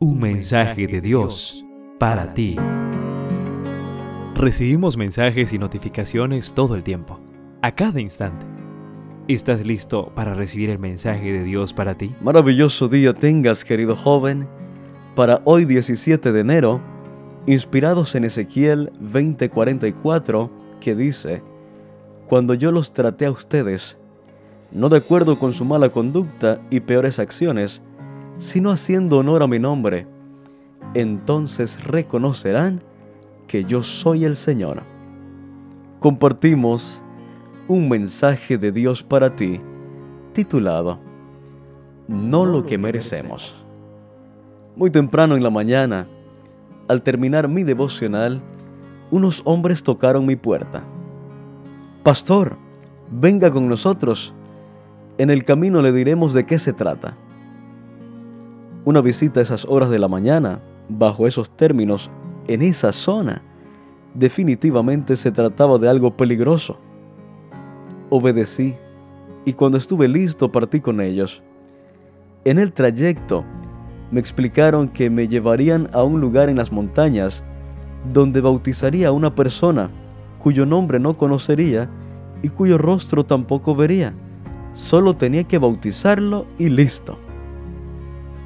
Un mensaje de Dios para ti. Recibimos mensajes y notificaciones todo el tiempo, a cada instante. ¿Estás listo para recibir el mensaje de Dios para ti? Maravilloso día tengas, querido joven, para hoy 17 de enero, inspirados en Ezequiel 20:44, que dice, Cuando yo los traté a ustedes, no de acuerdo con su mala conducta y peores acciones, sino haciendo honor a mi nombre, entonces reconocerán que yo soy el Señor. Compartimos un mensaje de Dios para ti, titulado No lo que merecemos. Muy temprano en la mañana, al terminar mi devocional, unos hombres tocaron mi puerta. Pastor, venga con nosotros. En el camino le diremos de qué se trata. Una visita a esas horas de la mañana, bajo esos términos, en esa zona, definitivamente se trataba de algo peligroso. Obedecí y cuando estuve listo partí con ellos. En el trayecto me explicaron que me llevarían a un lugar en las montañas donde bautizaría a una persona cuyo nombre no conocería y cuyo rostro tampoco vería. Solo tenía que bautizarlo y listo.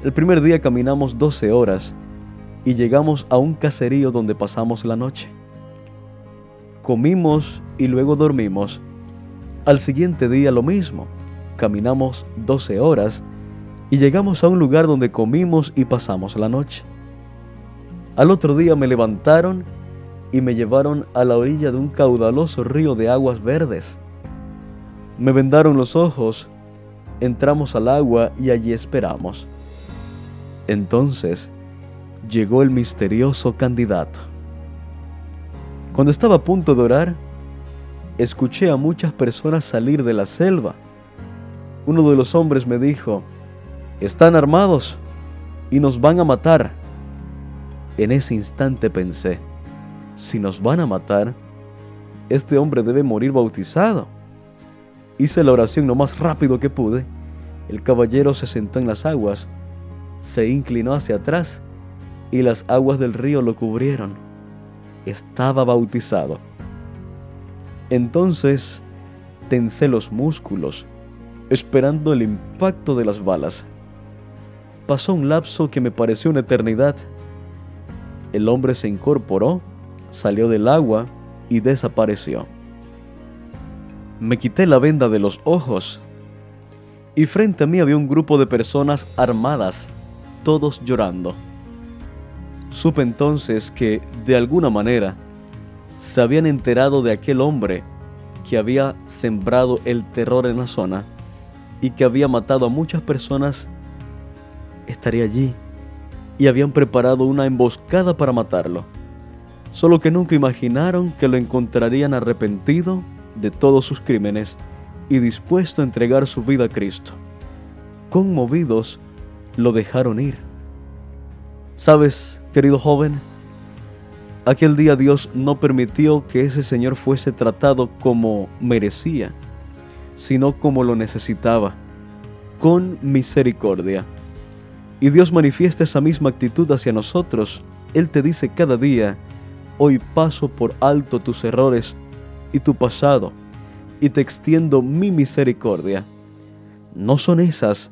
El primer día caminamos 12 horas y llegamos a un caserío donde pasamos la noche. Comimos y luego dormimos. Al siguiente día lo mismo. Caminamos 12 horas y llegamos a un lugar donde comimos y pasamos la noche. Al otro día me levantaron y me llevaron a la orilla de un caudaloso río de aguas verdes. Me vendaron los ojos, entramos al agua y allí esperamos. Entonces llegó el misterioso candidato. Cuando estaba a punto de orar, escuché a muchas personas salir de la selva. Uno de los hombres me dijo, están armados y nos van a matar. En ese instante pensé, si nos van a matar, este hombre debe morir bautizado. Hice la oración lo más rápido que pude. El caballero se sentó en las aguas se inclinó hacia atrás y las aguas del río lo cubrieron. Estaba bautizado. Entonces tensé los músculos, esperando el impacto de las balas. Pasó un lapso que me pareció una eternidad. El hombre se incorporó, salió del agua y desapareció. Me quité la venda de los ojos y frente a mí había un grupo de personas armadas todos llorando. Supe entonces que, de alguna manera, se habían enterado de aquel hombre que había sembrado el terror en la zona y que había matado a muchas personas, estaría allí y habían preparado una emboscada para matarlo. Solo que nunca imaginaron que lo encontrarían arrepentido de todos sus crímenes y dispuesto a entregar su vida a Cristo. Conmovidos, lo dejaron ir. ¿Sabes, querido joven? Aquel día Dios no permitió que ese Señor fuese tratado como merecía, sino como lo necesitaba, con misericordia. Y Dios manifiesta esa misma actitud hacia nosotros. Él te dice cada día, hoy paso por alto tus errores y tu pasado, y te extiendo mi misericordia. ¿No son esas